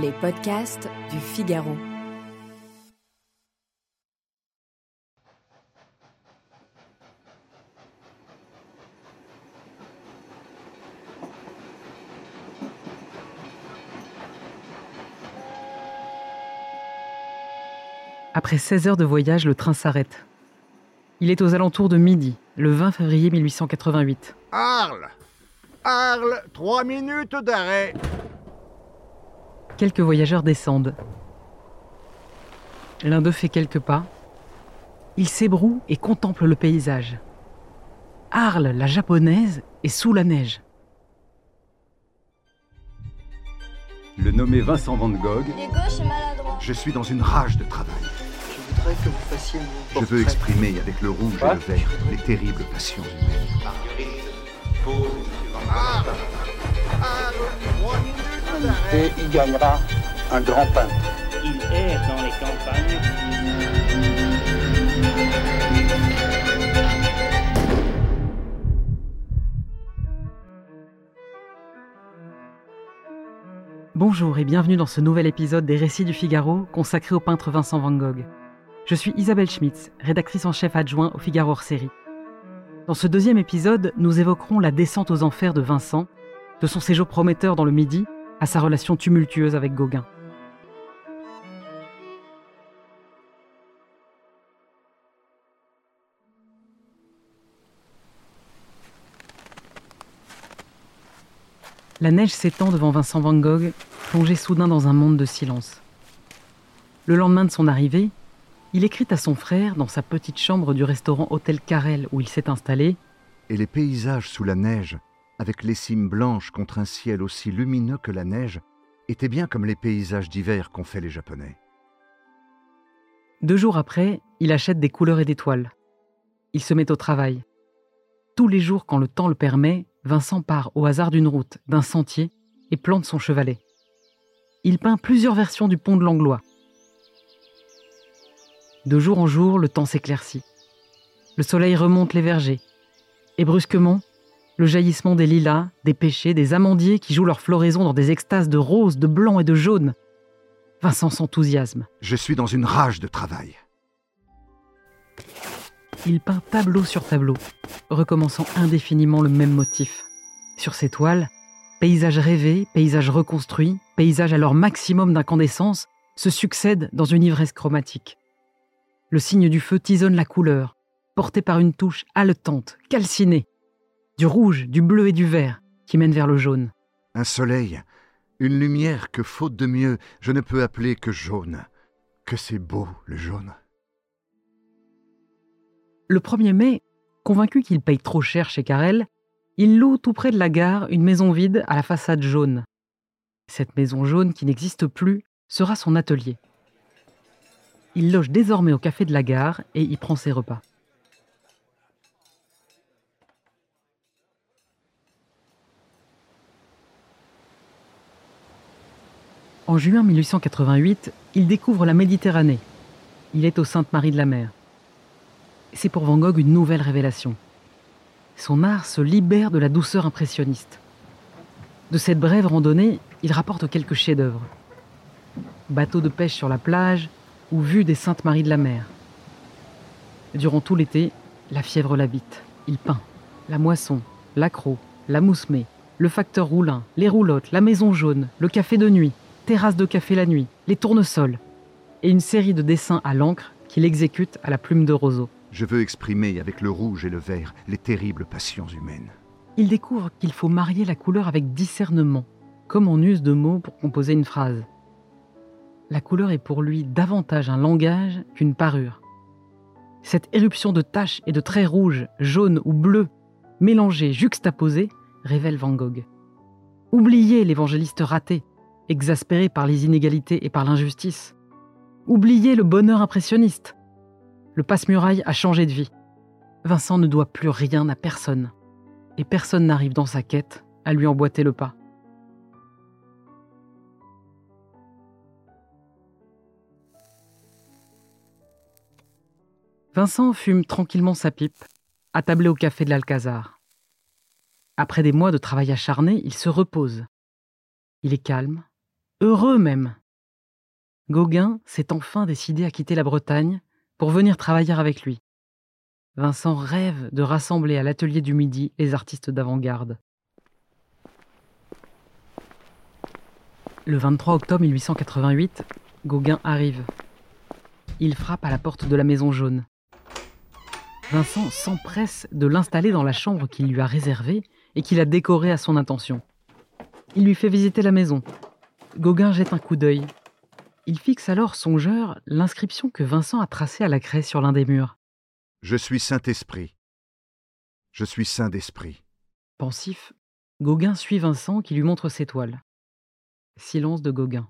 Les podcasts du Figaro. Après 16 heures de voyage, le train s'arrête. Il est aux alentours de midi, le 20 février 1888. Arles Arles, trois minutes d'arrêt. Quelques voyageurs descendent. L'un d'eux fait quelques pas. Il s'ébroue et contemple le paysage. Arles, la japonaise, est sous la neige. Le nommé Vincent Van Gogh, Il est gauche et maladroit. Je suis dans une rage de travail. Je voudrais que vous fassiez mon Je veux exprimer avec le rouge et le vert les terribles passions humaines. D'arrêt. Et il gagnera un grand pain. Il erre dans les campagnes. Bonjour et bienvenue dans ce nouvel épisode des Récits du Figaro consacré au peintre Vincent Van Gogh. Je suis Isabelle Schmitz, rédactrice en chef adjoint au Figaro hors série. Dans ce deuxième épisode, nous évoquerons la descente aux enfers de Vincent, de son séjour prometteur dans le Midi à sa relation tumultueuse avec Gauguin. La neige s'étend devant Vincent Van Gogh, plongé soudain dans un monde de silence. Le lendemain de son arrivée, il écrit à son frère, dans sa petite chambre du restaurant Hôtel Carrel où il s'est installé, Et les paysages sous la neige, avec les cimes blanches contre un ciel aussi lumineux que la neige, étaient bien comme les paysages d'hiver qu'ont fait les Japonais. Deux jours après, il achète des couleurs et des toiles. Il se met au travail. Tous les jours, quand le temps le permet, Vincent part au hasard d'une route, d'un sentier, et plante son chevalet. Il peint plusieurs versions du pont de Langlois. De jour en jour, le temps s'éclaircit. Le soleil remonte les vergers. Et brusquement, le jaillissement des lilas, des pêchers, des amandiers qui jouent leur floraison dans des extases de rose, de blanc et de jaune. Vincent s'enthousiasme. Je suis dans une rage de travail. Il peint tableau sur tableau, recommençant indéfiniment le même motif. Sur ses toiles, paysages rêvés, paysages reconstruits, paysages à leur maximum d'incandescence se succèdent dans une ivresse chromatique. Le signe du feu tisonne la couleur, porté par une touche haletante, calcinée, du rouge, du bleu et du vert qui mène vers le jaune. Un soleil, une lumière que, faute de mieux, je ne peux appeler que jaune. Que c'est beau, le jaune. Le 1er mai, convaincu qu'il paye trop cher chez Carrel, il loue tout près de la gare une maison vide à la façade jaune. Cette maison jaune qui n'existe plus sera son atelier. Il loge désormais au café de la gare et y prend ses repas. En juin 1888, il découvre la Méditerranée. Il est au Sainte-Marie de la Mer. C'est pour Van Gogh une nouvelle révélation. Son art se libère de la douceur impressionniste. De cette brève randonnée, il rapporte quelques chefs-d'œuvre. Bateau de pêche sur la plage ou vue des Saintes Maries de la Mer. Durant tout l'été, la fièvre l'habite. Il peint la moisson, l'accro, la moussemée, le facteur roulin, les roulottes, la maison jaune, le café de nuit, terrasse de café la nuit, les tournesols, et une série de dessins à l'encre qu'il exécute à la plume de roseau. Je veux exprimer avec le rouge et le vert les terribles passions humaines. Il découvre qu'il faut marier la couleur avec discernement, comme on use de mots pour composer une phrase. La couleur est pour lui davantage un langage qu'une parure. Cette éruption de taches et de traits rouges, jaunes ou bleus, mélangés, juxtaposés, révèle Van Gogh. Oubliez l'évangéliste raté, exaspéré par les inégalités et par l'injustice. Oubliez le bonheur impressionniste. Le passe-muraille a changé de vie. Vincent ne doit plus rien à personne. Et personne n'arrive dans sa quête à lui emboîter le pas. Vincent fume tranquillement sa pipe, attablé au café de l'Alcazar. Après des mois de travail acharné, il se repose. Il est calme, heureux même. Gauguin s'est enfin décidé à quitter la Bretagne pour venir travailler avec lui. Vincent rêve de rassembler à l'atelier du Midi les artistes d'avant-garde. Le 23 octobre 1888, Gauguin arrive. Il frappe à la porte de la Maison Jaune. Vincent s'empresse de l'installer dans la chambre qu'il lui a réservée et qu'il a décorée à son intention. Il lui fait visiter la maison. Gauguin jette un coup d'œil. Il fixe alors songeur l'inscription que Vincent a tracée à la craie sur l'un des murs. Je suis Saint-Esprit. Je suis Saint d'Esprit. Pensif, Gauguin suit Vincent qui lui montre ses toiles. Silence de Gauguin.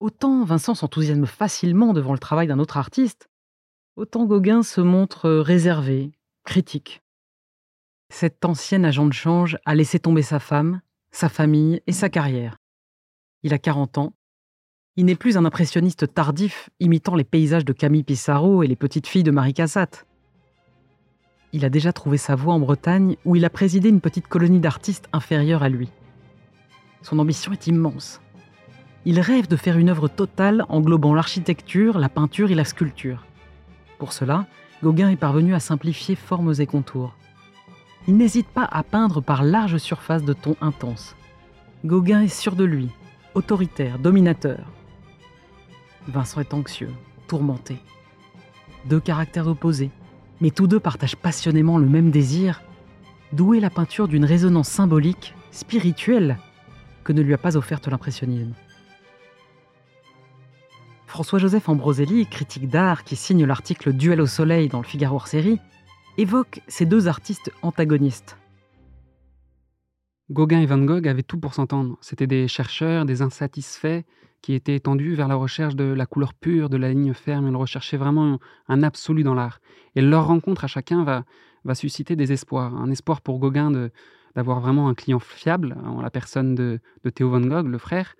Autant Vincent s'enthousiasme facilement devant le travail d'un autre artiste, autant Gauguin se montre réservé, critique. Cet ancien agent de change a laissé tomber sa femme, sa famille et sa carrière. Il a 40 ans. Il n'est plus un impressionniste tardif imitant les paysages de Camille Pissarro et les petites filles de Marie Cassatt. Il a déjà trouvé sa voie en Bretagne où il a présidé une petite colonie d'artistes inférieure à lui. Son ambition est immense. Il rêve de faire une œuvre totale englobant l'architecture, la peinture et la sculpture. Pour cela, Gauguin est parvenu à simplifier formes et contours il n'hésite pas à peindre par larges surfaces de tons intenses. Gauguin est sûr de lui, autoritaire, dominateur. Vincent est anxieux, tourmenté. Deux caractères opposés, mais tous deux partagent passionnément le même désir, douer la peinture d'une résonance symbolique, spirituelle, que ne lui a pas offerte l'impressionnisme. François-Joseph Ambroselli, critique d'art qui signe l'article Duel au soleil dans le Figaro hors série, évoque ces deux artistes antagonistes. Gauguin et Van Gogh avaient tout pour s'entendre. C'étaient des chercheurs, des insatisfaits qui étaient tendus vers la recherche de la couleur pure, de la ligne ferme. Ils recherchaient vraiment un absolu dans l'art. Et leur rencontre à chacun va, va susciter des espoirs. Un espoir pour Gauguin d'avoir vraiment un client fiable, en la personne de, Théo Van Gogh, le frère,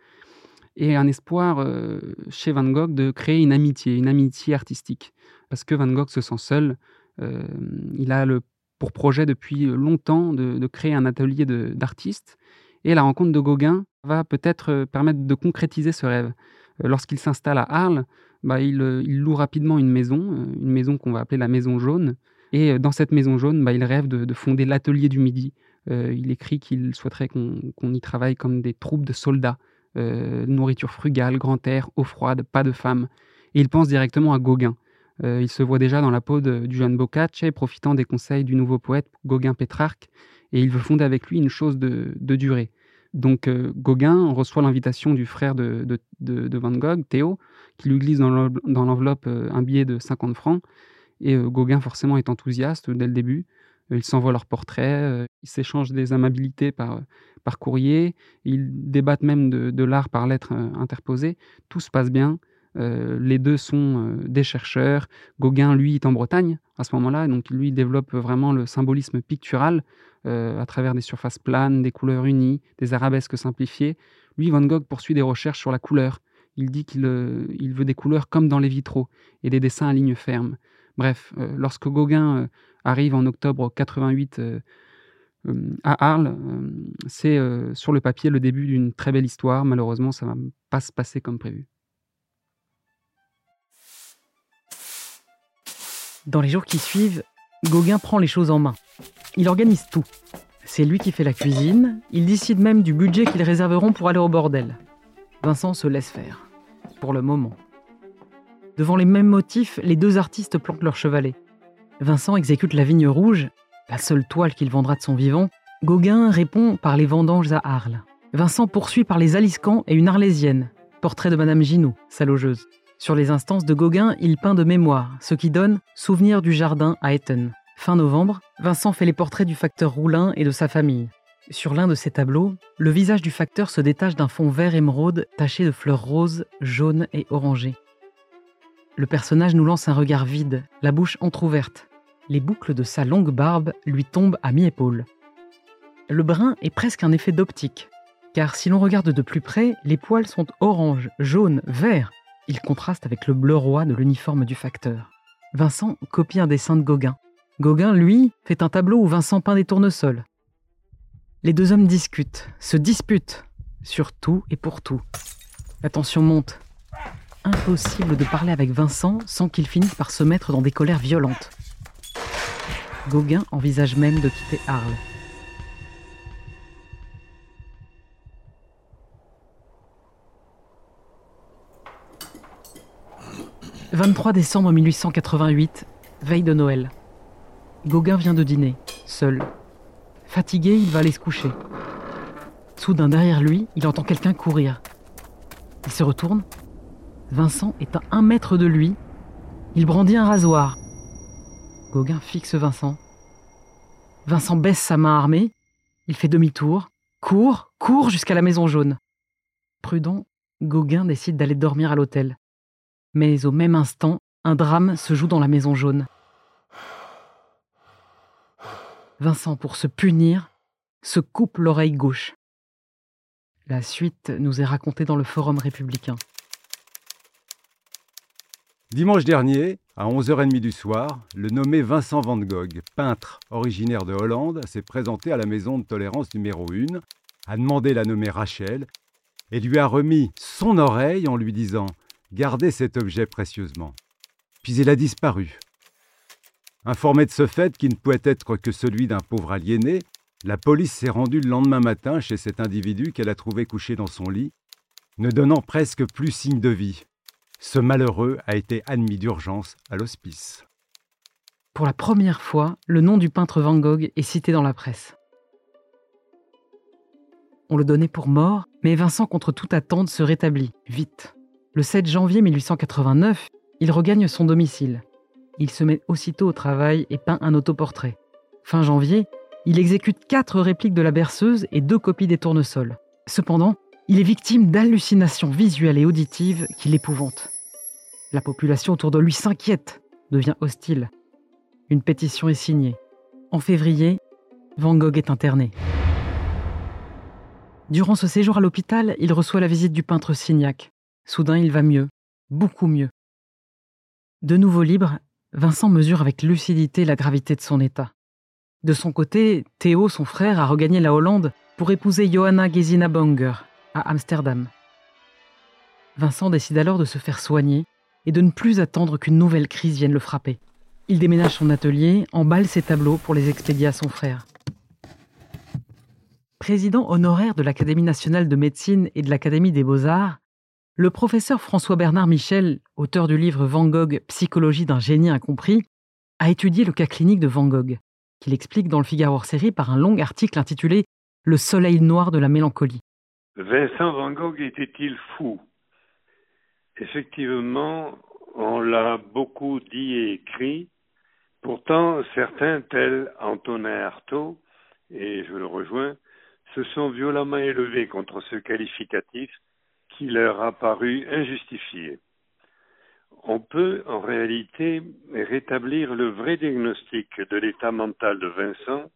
et un espoir euh, chez Van Gogh de créer une amitié, une amitié artistique. Parce que Van Gogh se sent seul, il a le, pour projet depuis longtemps de, créer un atelier d'artistes. Et la rencontre de Gauguin va peut-être euh, permettre de concrétiser ce rêve. Euh, lorsqu'il s'installe à Arles, bah, il, loue rapidement une maison, une maison qu'on va appeler la Maison Jaune. Et dans cette Maison Jaune, bah, il rêve de, fonder l'atelier du Midi. il écrit qu'il souhaiterait qu'on y travaille comme des troupes de soldats. nourriture frugale, grand air, eau froide, pas de femmes. Et il pense directement à Gauguin. Euh, il se voit déjà dans la peau du jeune Boccace, profitant des conseils du nouveau poète Gauguin Pétrarque, et il veut fonder avec lui une chose de, durée. Donc euh, Gauguin reçoit l'invitation du frère de, Van Gogh, Théo, qui lui glisse dans l'enveloppe euh, un billet de 50 francs. Et Gauguin, forcément, est enthousiaste dès le début. Ils s'envoient leurs portraits, ils s'échangent des amabilités par, par courrier, ils débattent même de, l'art par lettres interposées. Tout se passe bien. Euh, les deux sont euh, des chercheurs. Gauguin, lui, est en Bretagne à ce moment-là, donc lui développe vraiment le symbolisme pictural euh, à travers des surfaces planes, des couleurs unies, des arabesques simplifiées. Lui, Van Gogh poursuit des recherches sur la couleur. Il dit qu'il veut des couleurs comme dans les vitraux et des dessins à ligne ferme. Bref, lorsque Gauguin arrive en octobre 88 à Arles, c'est sur le papier le début d'une très belle histoire. Malheureusement, ça ne va pas se passer comme prévu. Dans les jours qui suivent, Gauguin prend les choses en main. Il organise tout. C'est lui qui fait la cuisine, il décide même du budget qu'ils réserveront pour aller au bordel. Vincent se laisse faire, pour le moment. Devant les mêmes motifs, les deux artistes plantent leur chevalet. Vincent exécute la vigne rouge, la seule toile qu'il vendra de son vivant. Gauguin répond par les vendanges à Arles. Vincent poursuit par les Aliscans et une Arlésienne, portrait de Madame Ginoux, sa logeuse. Sur les instances de Gauguin, il peint de mémoire, ce qui donne Souvenir du jardin à Eton. Fin novembre, Vincent fait les portraits du facteur Roulin et de sa famille. Sur l'un de ces tableaux, le visage du facteur se détache d'un fond vert émeraude taché de fleurs roses, jaunes et orangées. Le personnage nous lance un regard vide, la bouche entr'ouverte. Les boucles de sa longue barbe lui tombent à mi-épaule. Le brun est presque un effet d'optique, car si l'on regarde de plus près, les poils sont orange, jaune, vert, il contraste avec le bleu roi de l'uniforme du facteur. Vincent copie un dessin de Gauguin. Gauguin, lui, fait un tableau où Vincent peint des tournesols. Les deux hommes discutent, se disputent sur tout et pour tout. La tension monte. Impossible de parler avec Vincent sans qu'il finisse par se mettre dans des colères violentes. Gauguin envisage même de quitter Arles. « 23 décembre 1888, veille de Noël. Gauguin vient de dîner, seul. Fatigué, il va aller se coucher. Soudain, derrière lui, il entend quelqu'un courir. Il se retourne. Vincent est à un mètre de lui. Il brandit un rasoir. Gauguin fixe Vincent. Vincent baisse sa main armée. Il fait demi-tour, court, court jusqu'à la maison jaune. Prudent, Gauguin décide d'aller dormir à l'hôtel. Mais au même instant, un drame se joue dans la maison jaune. Vincent, pour se punir, se coupe l'oreille gauche. La suite nous est racontée dans le Forum républicain. Dimanche dernier, à 11h30 du soir, le nommé Vincent Van Gogh, peintre originaire de Hollande, s'est présenté à la maison de tolérance numéro 1, a demandé la nommée Rachel et lui a remis son oreille en lui disant Gardez cet objet précieusement. Puis il a disparu. Informé de ce fait qui ne pouvait être que celui d'un pauvre aliéné, la police s'est rendue le lendemain matin chez cet individu qu'elle a trouvé couché dans son lit, ne donnant presque plus signe de vie. Ce malheureux a été admis d'urgence à l'hospice. Pour la première fois, le nom du peintre Van Gogh est cité dans la presse. On le donnait pour mort, mais Vincent, contre toute attente, se rétablit, vite. Le 7 janvier 1889, il regagne son domicile. Il se met aussitôt au travail et peint un autoportrait. Fin janvier, il exécute quatre répliques de la berceuse et deux copies des tournesols. Cependant, il est victime d'hallucinations visuelles et auditives qui l'épouvantent. La population autour de lui s'inquiète, devient hostile. Une pétition est signée. En février, Van Gogh est interné. Durant ce séjour à l'hôpital, il reçoit la visite du peintre Signac. Soudain, il va mieux, beaucoup mieux. De nouveau libre, Vincent mesure avec lucidité la gravité de son état. De son côté, Théo, son frère, a regagné la Hollande pour épouser Johanna Gesina Banger à Amsterdam. Vincent décide alors de se faire soigner et de ne plus attendre qu'une nouvelle crise vienne le frapper. Il déménage son atelier, emballe ses tableaux pour les expédier à son frère. Président honoraire de l'Académie nationale de médecine et de l'Académie des beaux-arts, le professeur François-Bernard Michel, auteur du livre Van Gogh, Psychologie d'un génie incompris, a étudié le cas clinique de Van Gogh, qu'il explique dans le Figaro série par un long article intitulé Le soleil noir de la mélancolie. Vincent Van Gogh était-il fou? Effectivement, on l'a beaucoup dit et écrit. Pourtant, certains, tels Antonin Artaud, et je le rejoins, se sont violemment élevés contre ce qualificatif qui leur a paru injustifié. On peut en réalité rétablir le vrai diagnostic de l'état mental de Vincent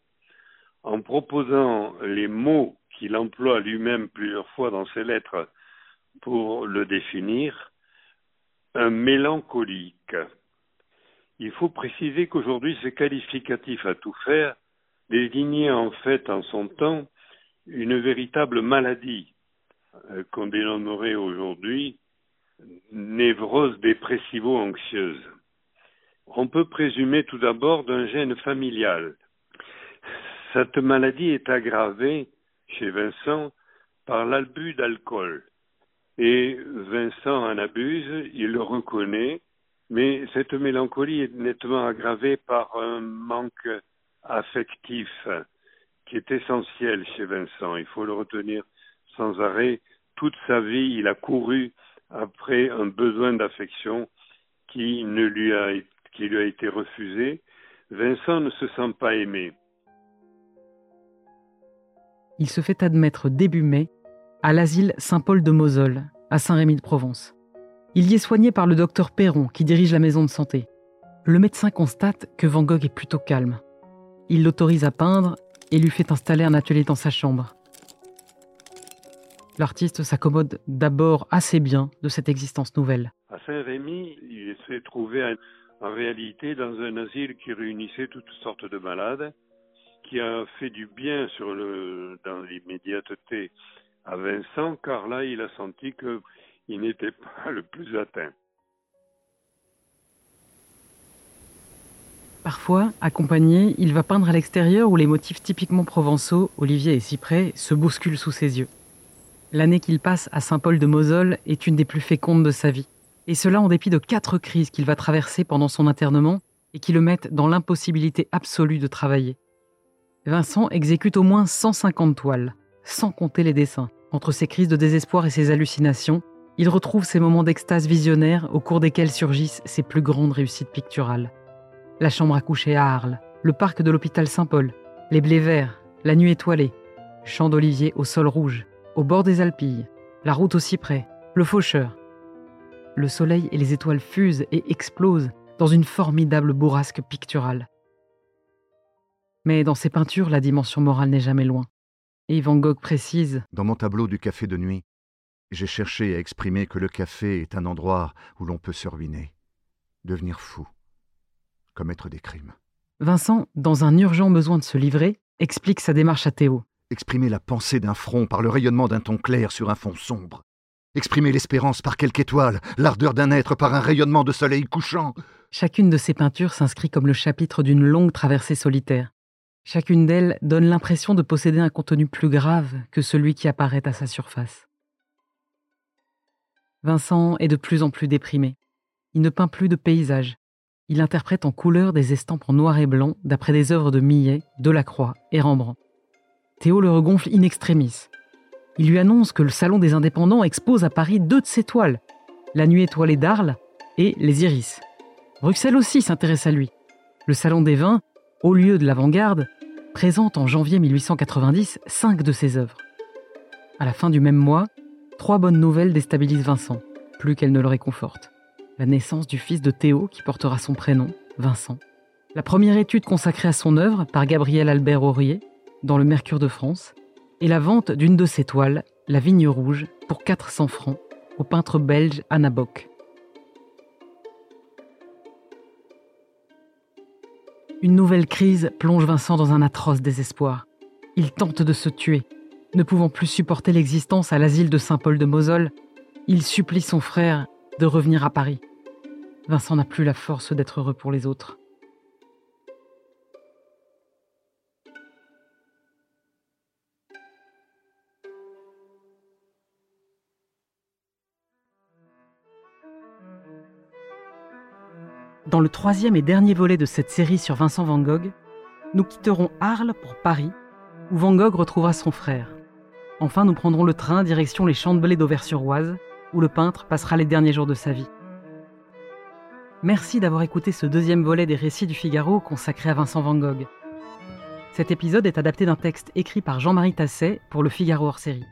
en proposant les mots qu'il emploie lui-même plusieurs fois dans ses lettres pour le définir, un mélancolique. Il faut préciser qu'aujourd'hui ce qualificatif à tout faire désignait en fait en son temps une véritable maladie euh, qu'on dénommerait aujourd'hui névrose dépressivo-anxieuse. On peut présumer tout d'abord d'un gène familial. Cette maladie est aggravée chez Vincent par l'abus d'alcool. Et Vincent en abuse, il le reconnaît, mais cette mélancolie est nettement aggravée par un manque affectif qui est essentiel chez Vincent. Il faut le retenir sans arrêt. Toute sa vie, il a couru après un besoin d'affection qui, lui a, lui a été refusé. Vincent ne se sent pas aimé. Il se fait admettre début mai à l'asile Saint-Paul de Mosole, à Saint-Rémy-de-Provence. Il y est soigné par le docteur Perron, qui dirige la maison de santé. Le médecin constate que Van Gogh est plutôt calme. Il l'autorise à peindre et lui fait installer un atelier dans sa chambre l'artiste s'accommode d'abord assez bien de cette existence nouvelle. À Saint-Rémy, il s'est trouvé en réalité dans un asile qui réunissait toutes sortes de malades, qui a fait du bien sur le, dans l'immédiateté à Vincent, car là, il a senti qu'il n'était pas le plus atteint. Parfois, accompagné, il va peindre à l'extérieur où les motifs typiquement provençaux, olivier et cyprès, se bousculent sous ses yeux. L'année qu'il passe à Saint-Paul de Mosole est une des plus fécondes de sa vie. Et cela en dépit de quatre crises qu'il va traverser pendant son internement et qui le mettent dans l'impossibilité absolue de travailler. Vincent exécute au moins 150 toiles, sans compter les dessins. Entre ses crises de désespoir et ses hallucinations, il retrouve ces moments d'extase visionnaire au cours desquels surgissent ses plus grandes réussites picturales. La chambre à coucher à Arles, le parc de l'hôpital Saint-Paul, les blés verts, la nuit étoilée, champ d'olivier au sol rouge, au bord des Alpilles, la route au cyprès, le faucheur. Le soleil et les étoiles fusent et explosent dans une formidable bourrasque picturale. Mais dans ses peintures, la dimension morale n'est jamais loin. Et Van Gogh précise Dans mon tableau du café de nuit, j'ai cherché à exprimer que le café est un endroit où l'on peut se ruiner, devenir fou, commettre des crimes. Vincent, dans un urgent besoin de se livrer, explique sa démarche à Théo. Exprimer la pensée d'un front par le rayonnement d'un ton clair sur un fond sombre. Exprimer l'espérance par quelque étoile, l'ardeur d'un être par un rayonnement de soleil couchant. Chacune de ces peintures s'inscrit comme le chapitre d'une longue traversée solitaire. Chacune d'elles donne l'impression de posséder un contenu plus grave que celui qui apparaît à sa surface. Vincent est de plus en plus déprimé. Il ne peint plus de paysages. Il interprète en couleur des estampes en noir et blanc d'après des œuvres de Millet, Delacroix et Rembrandt. Théo le regonfle in extremis. Il lui annonce que le Salon des Indépendants expose à Paris deux de ses toiles, La Nuit étoilée d'Arles et Les Iris. Bruxelles aussi s'intéresse à lui. Le Salon des Vins, au lieu de l'avant-garde, présente en janvier 1890 cinq de ses œuvres. À la fin du même mois, trois bonnes nouvelles déstabilisent Vincent, plus qu'elles ne le réconfortent. La naissance du fils de Théo, qui portera son prénom, Vincent. La première étude consacrée à son œuvre par Gabriel Albert Aurier, dans le Mercure de France, et la vente d'une de ses toiles, La Vigne Rouge, pour 400 francs, au peintre belge Anna Bock. Une nouvelle crise plonge Vincent dans un atroce désespoir. Il tente de se tuer. Ne pouvant plus supporter l'existence à l'asile de Saint-Paul de Mosole, il supplie son frère de revenir à Paris. Vincent n'a plus la force d'être heureux pour les autres. Dans le troisième et dernier volet de cette série sur Vincent Van Gogh, nous quitterons Arles pour Paris, où Van Gogh retrouvera son frère. Enfin, nous prendrons le train direction les champs de blé d'Auvers-sur-Oise, où le peintre passera les derniers jours de sa vie. Merci d'avoir écouté ce deuxième volet des récits du Figaro consacré à Vincent Van Gogh. Cet épisode est adapté d'un texte écrit par Jean-Marie Tasset pour le Figaro hors série.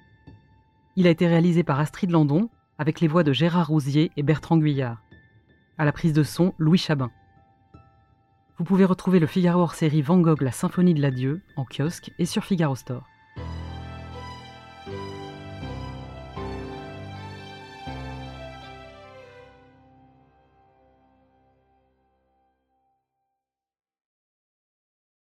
Il a été réalisé par Astrid Landon avec les voix de Gérard Rousier et Bertrand Guyard. À la prise de son, Louis Chabin. Vous pouvez retrouver le Figaro hors série Van Gogh La Symphonie de l'Adieu en kiosque et sur Figaro Store.